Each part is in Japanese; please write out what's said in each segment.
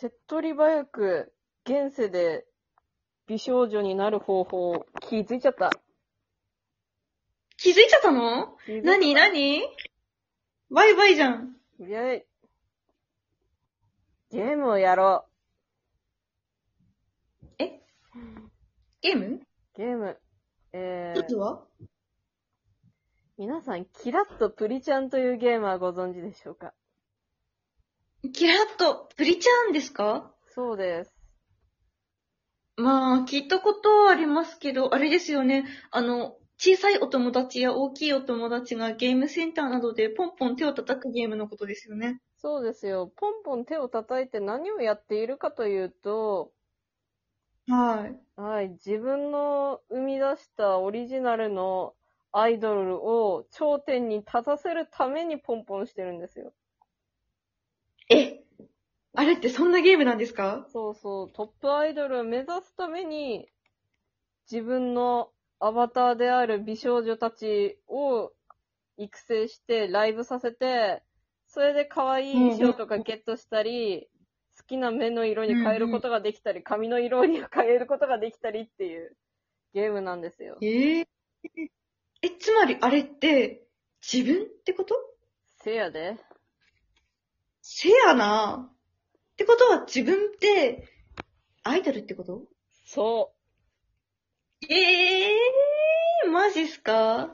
手っ取り早く現世で美少女になる方法、気づいちゃった。気づいちゃったの？気づいちゃった何？何？バイバイじゃん。イェイ。ゲームをやろゲーム？う。ゲーム。えー、は皆さん、キラッとプリちゃんというゲームはご存知でしょうか？キラッと、プリちゃんですか？そうです。まあ、聞いたことはありますけど、あれですよね。あの、小さいお友達や大きいお友達がゲームセンターなどでポンポン手を叩くゲームのことですよね。そうですよ。ポンポン手を叩いて何をやっているかというと、はい。はい、自分の生み出したオリジナルのアイドルを頂点に立たせるためにポンポンしてるんですよ。えあれってそんなゲームなんですか？そうそう、トップアイドルを目指すために、自分のアバターである美少女たちを育成してライブさせて、それで可愛い衣装とかゲットしたり、好きな目の色に変えることができたり、髪の色に変えることができたりっていうゲームなんですよ。えええ、つまりあれって、自分ってこと？せやで。せやな。ってことは自分って、アイドルってこと？そええー、マジっすか？う。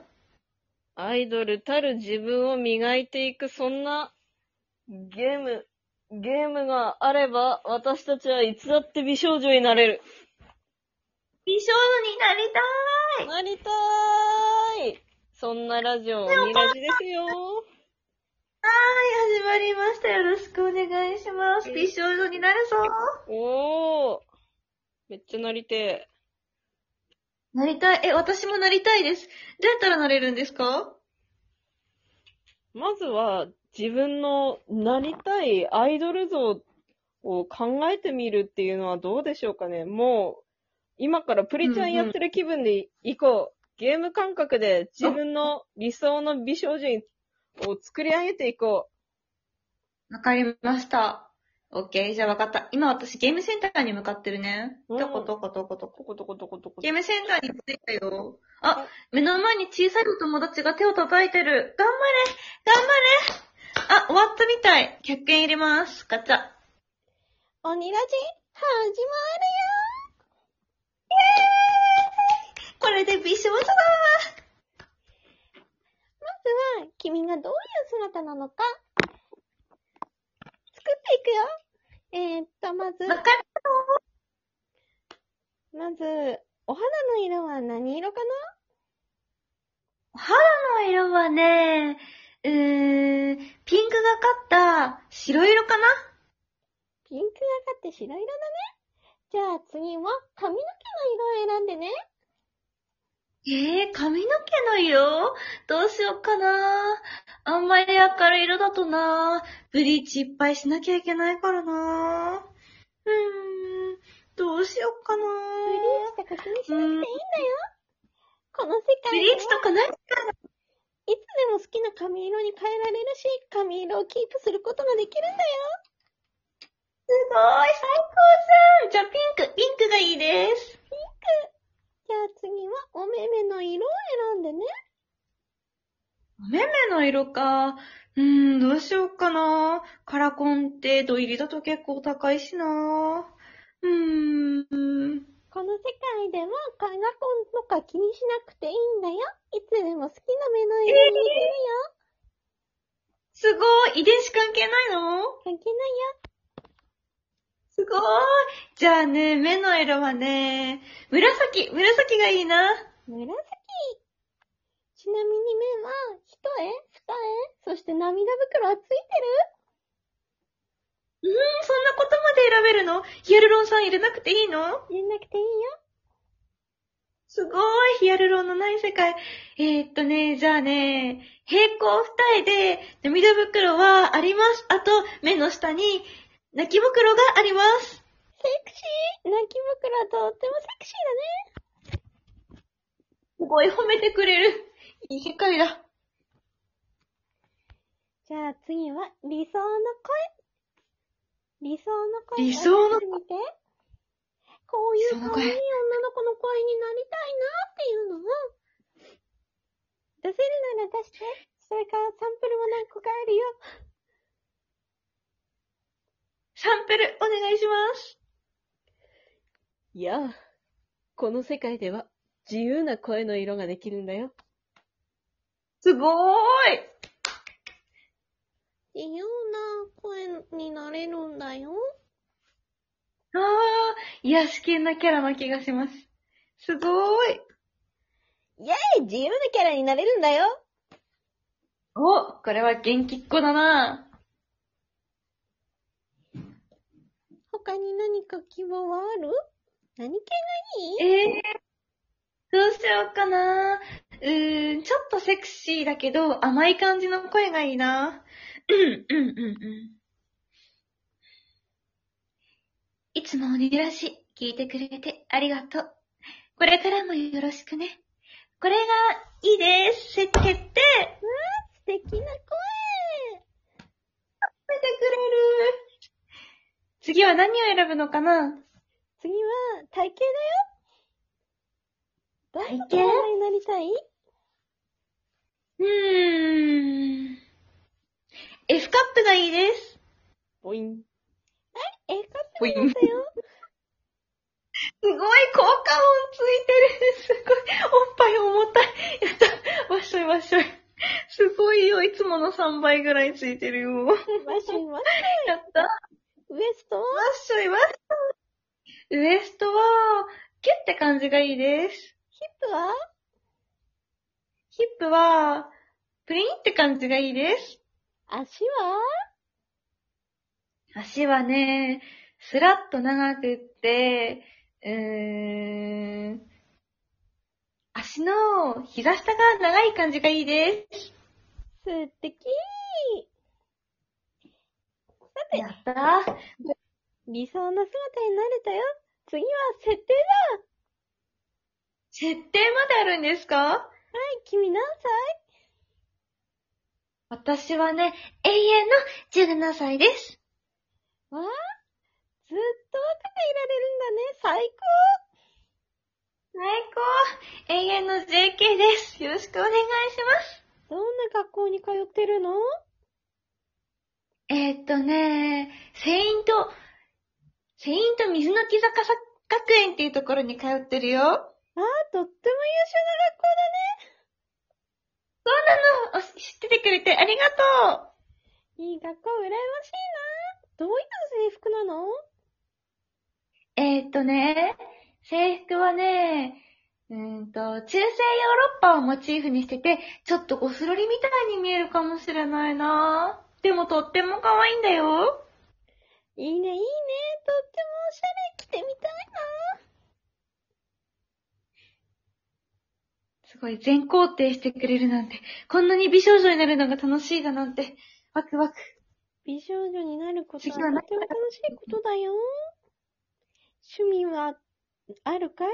アイドルたる自分を磨いていく、そんなゲーム、ゲームがあれば、私たちはいつだって美少女になれる。美少女になりたいなりたーいそんなラジオ、ミラジですよ。はい、始まりました。よろしくお願いします。美少女になるぞおー。めっちゃなりてなりたい。え、私もなりたいです。どうやったらなれるんですか？ー。まずは、自分のなりたいアイドル像を考えてみるっていうのはどうでしょうかね。もう、今からプリちゃんやってる気分で行こう。ゲーム感覚で自分の理想の美少女を作り上げていこわかりました。オッケー、じゃあわかった。今私ゲームセンターに向かってるね。うんどこどこどこどう。こ。トコトコトコトコ。ゲームセンターに着いたよ。あ、目の前に小さいお友達が手を叩いてる。頑張れ頑張れあ、終わったみたい。100円入れます。ガチャ。鬼ラジ、始これで美少女だまずは、君がどういう姿なのか、作っていくよ。えー、っと、まず、まず、お肌の色は何色か肌の色はね、うーん、ピンクがかった白色かな？なピンクがかって白色だね。じゃあ次は、髪の毛の色を選んでね。えー、髪の毛の色？どうしようかな？あんまり明るい色だとな。ブリーチいっぱいしなきゃいけないからな。うーん、どうしようかな。ブリーチとか気にしなくていいんだよ。この世ブ界ではリーチとかないいつでも好きな髪色に変えられるし、髪色をキープすることができるんだよ。すごい、最高じゃん。じゃあピンク、ピンクがいいです。じゃあ次は、お目目の色を選んでね。お目目の色か。うーん、どうしようかな。カラコンって土入りだと結構高いしな。うーん。この世界ではカラコンとか気にしなくていいんだよ。いつでも好きな目の色に似てるよ。すごい遺伝子関係ないの？関係ないよ。すごいじゃあね、目の色はね、紫紫がいいな。紫。ちなみに目は、一重？二重？そして涙袋はついてうーん、そんなことまで選べるの？ヒアルロン酸入れなくていいの？る入れなくていいよ。すごいヒアルロンのない世界。えー、っとね、じゃあね、平行二重で涙袋はあります。あと、目の下に泣き袋があります。セクシー泣き袋はとってもセクシーだね。すごい褒めてくれる。いい世界だ。じゃあ次は、理想の声。理想の声理想の出して。こういう可愛い女の子の声になりたいなっていうのを、出せるなら出して。それからサンプルも何個かあるよ。サンプルお願いします。いやあ、この世界では自由な声の色ができるんだよ。すごーい自由な声になれるんだよ。あー、癒し系なキャラな気がします。すごーいイェイ自由なキャラになれるんだよ。お、これは元気っ子だな他に何か希望はある？何系がいい？えー、どうしようかなうーん、ちょっとセクシーだけど、甘い感じの声がいいな。うん、うん、うん、うん。いつも鬼らし聞いてくれてありがとう。これからもよろしくね。これがいいです。せ、決定素敵な声見てくれる。次は何を選ぶのかな次は、体型だよ。どんな体型体になりたいうーん。F カップがいいです。ボイン。え、カップなんだよ。すごい効果音ついてる。すごい。おっぱい重たい。やった。わっしょいわっしょい。すごいよ。いつもの3倍ぐらいついてるよ。マシンマシやった。わン。ウエストは？っしょいわっしょい。ウエストは、キュッて感じがいいです。ヒップは？ヒップは、プリンって感じがいいです。足は？足はね、スラッと長くって、うーん、足の膝下が長い感じがいいです。素敵やった理想の姿になれたよ。次は設定だ設定まであるんですか？はい、君何私はね、永遠の17歳です。歳わあずっと若くいられるんだね。最最高永遠の JK です。よろしくお願いします。高どんな学校に通ってるの？えー、っとね、セイント、セイント水の木坂学園っていうところに通ってるよ。とっても優秀な学校そうなのお知っててくれてありがとだね。いい学校羨ましいな。どういった制服なの？うえー、っとね、制服はね、うーんと、中世ヨーロッパをモチーフにしてて、ちょっとゴスロリみたいに見えるかもしれないなでもとっても可愛いんだよ。いいね、いいね。とってもおしゃれ。着てみたいすごい全肯定してくれるなんて、こんなに美少女になるのが楽しいだなんて、ワクワク。な。美少女になることはとても楽しいことだよ。趣味はあるかい？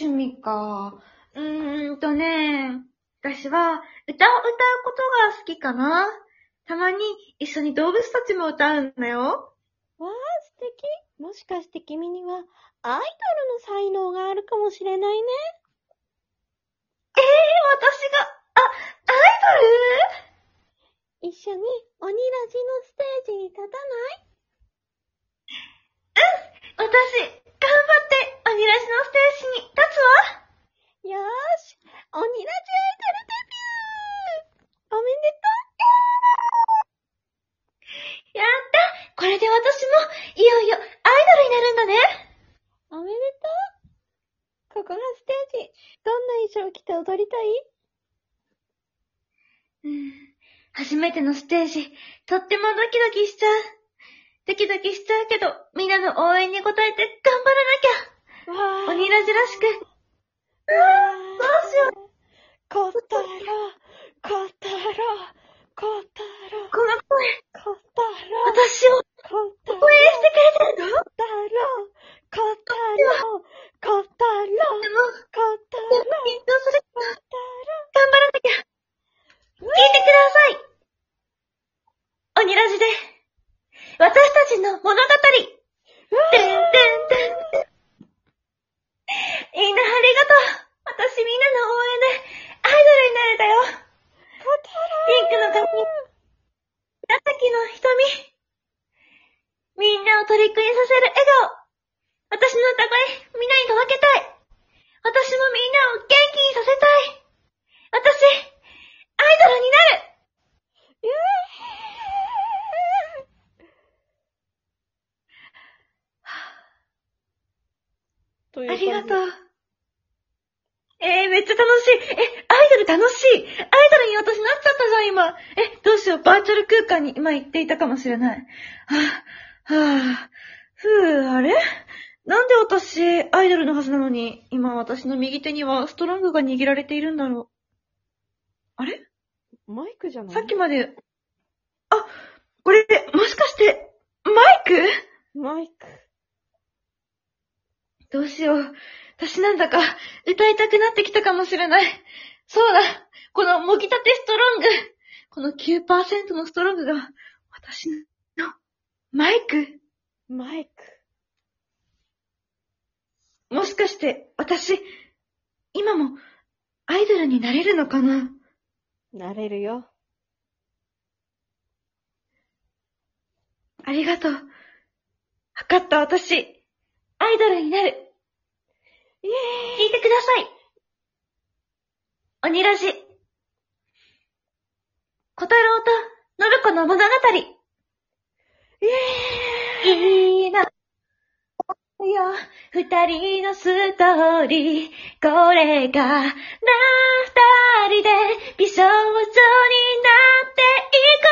趣味か。うーんとね、私は歌を歌うことが好きかな。たまに一緒に動物たちも歌うんだよ。わあ、素敵。もしかして君にはアイドルの才能があるかもしれないね。ええ私が、あ、アイドル？一緒に鬼ラジのステージに立たない？うん私、頑張って、アニラジのステージに立つわ。よーし、鬼ラジアイドルデビューおめでやったこれで私も、いよいよ、アイドルになるんだね。とうおめでとうここがステージ。どんな衣装を着て踊りたい？うん。初めてのステージ、とってもドキドキしちゃう。ドキドキしちゃうけど、みんなの応援に応えて頑張らなきゃ。わ鬼ラジらしく。うわどうしよう。コタロコタロコタロこの声、コタロ私をというありがとう。う。えー、めっちゃ楽しい。え、アイドル楽しい。アイドルに私なっちゃったじゃん、今。え、どうしよう。バーチャル空間に今行っていたかもしれない。はぁ、はぁ、ふぅ、あれ？なんで私、アイドルのはずなのに、今私の右手にはストロングが握られているんだろう。あれ？マイクじゃない？さっきまで、あ、これ、もしかして、マイク？マイク。どうしよう。私なんだか歌いたくなってきたかもしれない。そうだ。このもぎたてストロング。この9%のストロングが私のマイク。マイク。もしかして私、今もアイドルになれるのかな？なれるよ。ありがとう。わかった私、アイドルになる。イエ聞いてください。鬼ラジ。小太郎と信子の物語。ーイイエいいな。いや、二人のストーリー、これが、な、二人で美少女になっていこ